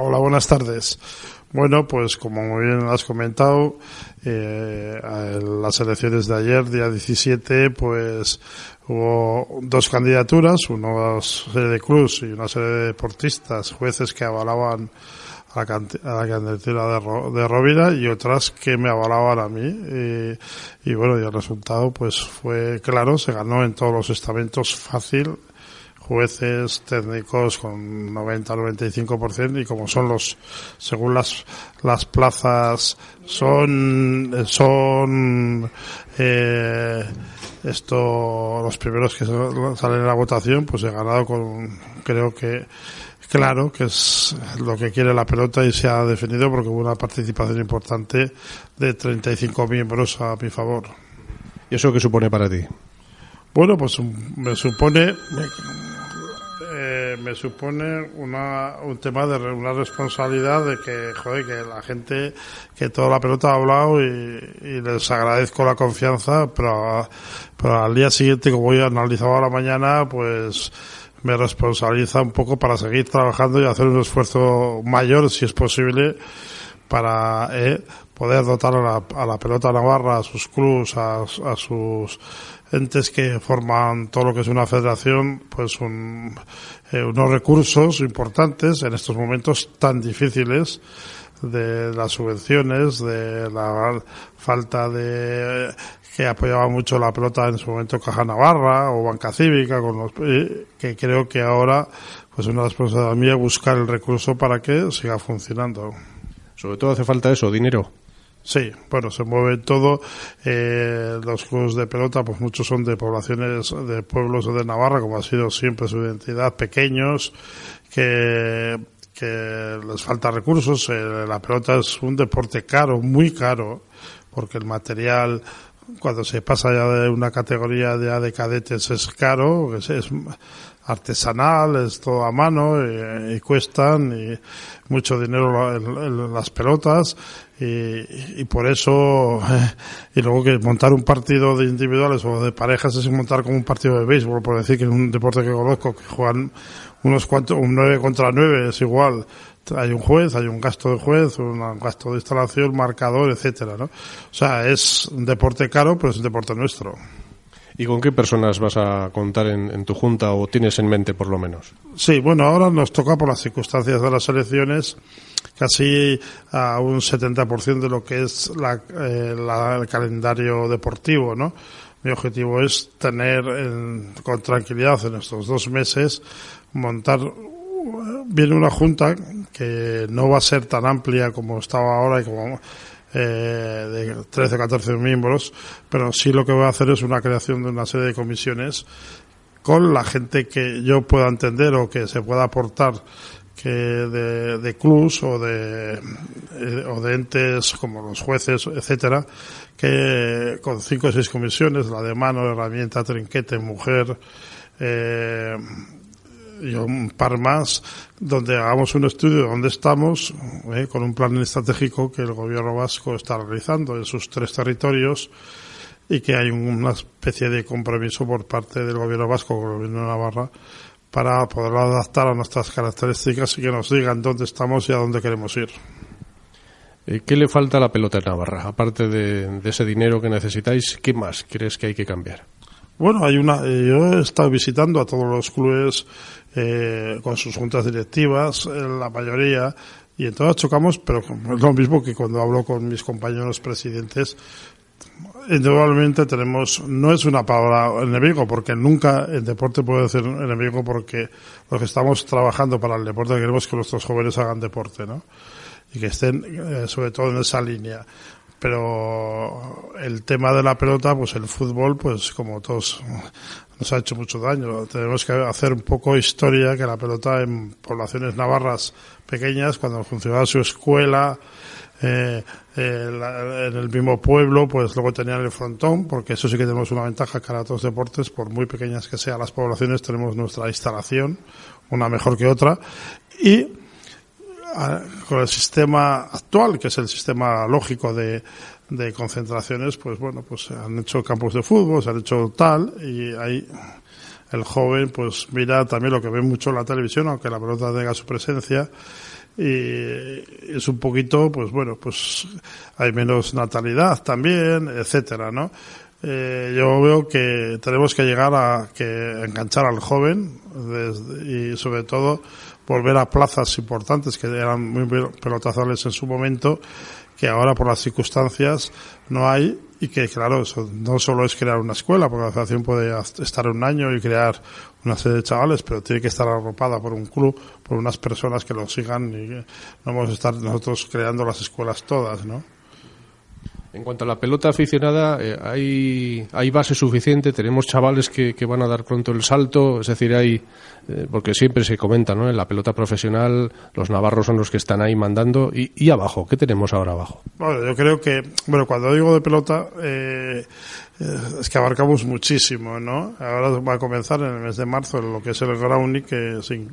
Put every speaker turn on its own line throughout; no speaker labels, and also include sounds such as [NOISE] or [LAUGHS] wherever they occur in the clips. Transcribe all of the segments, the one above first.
Hola, buenas tardes. Bueno, pues como muy bien has comentado, eh, las elecciones de ayer, día 17, pues hubo dos candidaturas, una serie de Cruz y una serie de deportistas, jueces que avalaban a la, candidatura de, de Rovira y otras que me avalaban a mí. Y, y bueno, y el resultado pues fue claro, se ganó en todos los estamentos fácil jueces técnicos con 90-95% y como son los, según las, las plazas, son, son, eh, esto, los primeros que salen en la votación, pues he ganado con, creo que, claro, que es lo que quiere la pelota y se ha definido porque hubo una participación importante de 35 miembros a mi favor.
¿Y eso qué supone para ti?
Bueno, pues me supone, me supone una, un tema de una responsabilidad de que, joder, que la gente, que toda la pelota ha hablado y, les agradezco la confianza, pero, pero al día siguiente, como hoy analizado a la mañana, pues me responsabiliza un poco para seguir trabajando y hacer un esfuerzo mayor, si es posible, para eh, poder dotar a la, a la pelota navarra, a sus clubs, a, a sus entes que forman todo lo que es una federación, pues eh, unos recursos importantes en estos momentos tan difíciles de las subvenciones, de la falta de que apoyaba mucho la pelota en su momento Caja Navarra o Banca Cívica, con los, que creo que ahora pues una responsabilidad mía buscar el recurso para que siga funcionando.
Sobre todo hace falta eso, dinero.
Sí, bueno, se mueve todo. Eh, los clubes de pelota, pues muchos son de poblaciones, de pueblos de Navarra, como ha sido siempre su identidad, pequeños, que, que les falta recursos. Eh, la pelota es un deporte caro, muy caro, porque el material, cuando se pasa ya de una categoría ya de cadetes es caro, es, es artesanal, es todo a mano y, cuestan y mucho dinero en, las pelotas y, y, por eso [LAUGHS] y luego que montar un partido de individuales o de parejas es montar como un partido de béisbol por decir que es un deporte que conozco que juegan unos cuantos un 9 contra 9 es igual hay un juez, hay un gasto de juez, un gasto de instalación, marcador, etcétera, ¿no? O sea, es un deporte caro, pero es un deporte nuestro.
¿Y con qué personas vas a contar en, tu junta o tienes en mente por lo menos?
Sí, bueno, ahora nos toca por las circunstancias de las elecciones casi a un 70% de lo que es eh, la, el calendario deportivo, ¿no? Mi objetivo es tener con tranquilidad en estos dos meses montar bien una junta que no va a ser tan amplia como estaba ahora y como eh, de 13 o 14 miembros, pero sí lo que voy a hacer es una creación de una serie de comisiones con la gente que yo pueda entender o que se pueda aportar que de, de clubs o de, eh, o de entes como los jueces, etcétera, que con cinco o seis comisiones, la de mano, herramienta, trinquete, mujer, eh, y un par más donde hagamos un estudio de dónde estamos eh, con un plan estratégico que el gobierno vasco está realizando en sus tres territorios y que hay una especie de compromiso por parte del gobierno vasco con el gobierno de Navarra para poder adaptar a nuestras características y que nos digan dónde estamos y a dónde queremos ir.
Eh, ¿Qué le falta a la pelota en Navarra? Aparte de, de ese dinero que necesitáis, ¿qué más crees que hay que cambiar?
Bueno, hay una. Eh, yo he estado visitando a todos los clubes eh, con sus juntas directivas, la mayoría, y en todas chocamos, pero es lo mismo que cuando hablo con mis compañeros presidentes. Indudablemente tenemos, no es una palabra enemigo, porque nunca el deporte puede ser enemigo porque lo que estamos trabajando para el deporte queremos que nuestros jóvenes hagan deporte, ¿no? Y que estén eh, sobre todo en esa línea pero el tema de la pelota, pues el fútbol, pues como todos nos ha hecho mucho daño. Tenemos que hacer un poco historia que la pelota en poblaciones navarras pequeñas, cuando funcionaba su escuela, eh, eh, en el mismo pueblo, pues luego tenían el frontón, porque eso sí que tenemos una ventaja que a otros deportes, por muy pequeñas que sean las poblaciones, tenemos nuestra instalación, una mejor que otra, y con el sistema actual, que es el sistema lógico de, de concentraciones, pues bueno, pues han hecho campos de fútbol, se han hecho tal, y ahí el joven pues mira también lo que ve mucho en la televisión, aunque la pelota tenga su presencia, y es un poquito, pues bueno, pues hay menos natalidad también, etcétera, ¿no? Eh, yo veo que tenemos que llegar a que enganchar al joven y sobre todo volver a plazas importantes que eran muy pelotazables en su momento que ahora por las circunstancias no hay y que claro eso no solo es crear una escuela porque la asociación puede estar un año y crear una serie de chavales pero tiene que estar arropada por un club por unas personas que lo sigan y no vamos a estar nosotros creando las escuelas todas no
en cuanto a la pelota aficionada, eh, hay, hay base suficiente, tenemos chavales que, van a dar pronto el salto, es decir, hay, eh, porque siempre se comenta, ¿no? En la pelota profesional, los navarros son los que están ahí mandando. ¿Y, y abajo? ¿Qué tenemos ahora abajo?
Bueno, yo creo que, bueno, cuando digo de pelota, eh, es que abarcamos muchísimo, ¿no? Ahora va a comenzar en el mes de marzo lo que es el Grounding, que se,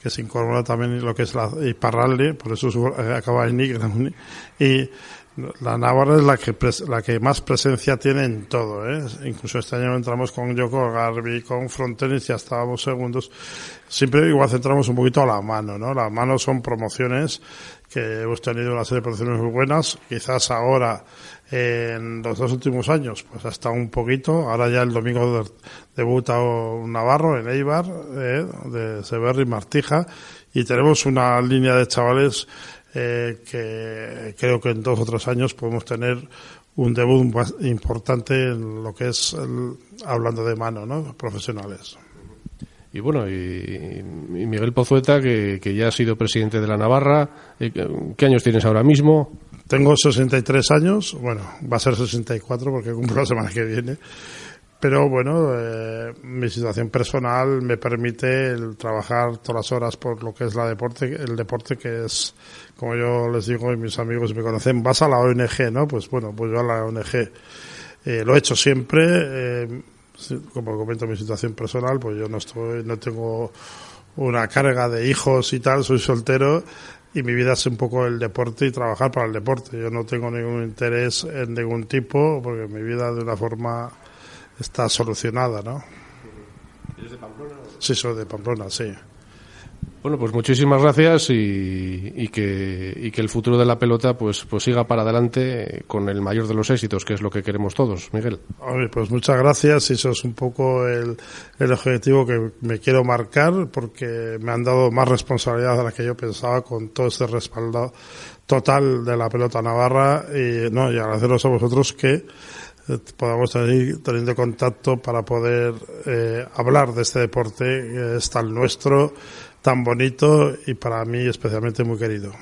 que se incorpora también lo que es la Iparralde, por eso acaba en I, y la Navarra es la que, la que más presencia tiene en todo, ¿eh? Incluso este año entramos con Yoko Garbi, con Frontenis, ya estábamos segundos. Siempre igual centramos un poquito a la mano, ¿no? Las manos son promociones que hemos tenido una serie de promociones muy buenas. Quizás ahora, en los dos últimos años, pues hasta un poquito. Ahora ya el domingo debuta un Navarro en Eibar, ¿eh? de Severri Martija. Y tenemos una línea de chavales eh, que creo que en dos o tres años podemos tener un debut más importante en lo que es hablando de mano, ¿no? Profesionales.
Y bueno, y, Miguel Pozueta, que, que, ya ha sido presidente de la Navarra, eh, ¿qué años tienes ahora mismo?
Tengo 63 años, bueno, va a ser 64 porque cumplo la semana que viene pero bueno, eh, mi situación personal me permite el trabajar todas las horas por lo que es la deporte, el deporte que es, como yo les digo y mis amigos me conocen, vas a la ONG, ¿no? Pues bueno, pues yo a la ONG eh, lo he hecho siempre, eh, como comento mi situación personal, pues yo no estoy, no tengo una carga de hijos y tal, soy soltero y mi vida es un poco el deporte y trabajar para el deporte. Yo no tengo ningún interés en ningún tipo, porque mi vida de una forma está solucionada, ¿no?
¿Eres de Pamplona?
Sí, soy de Pamplona, sí.
Bueno, pues muchísimas gracias y, y, que, y que el futuro de la pelota pues, pues siga para adelante con el mayor de los éxitos, que es lo que queremos todos, Miguel.
Oye, pues muchas gracias y eso es un poco el, el objetivo que me quiero marcar porque me han dado más responsabilidad de la que yo pensaba con todo este respaldo total de la pelota navarra y no y agradeceros a vosotros que podamos seguir teniendo contacto para poder eh, hablar de este deporte que es tan nuestro, tan bonito y para mí especialmente muy querido.